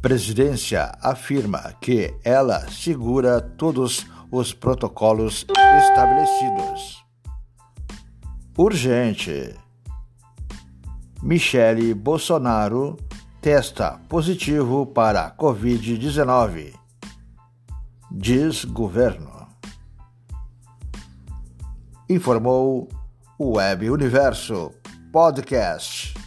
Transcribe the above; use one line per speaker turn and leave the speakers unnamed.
Presidência afirma que ela segura todos os protocolos estabelecidos. Urgente. Michele Bolsonaro testa positivo para Covid-19, diz governo. Informou o Web Universo Podcast.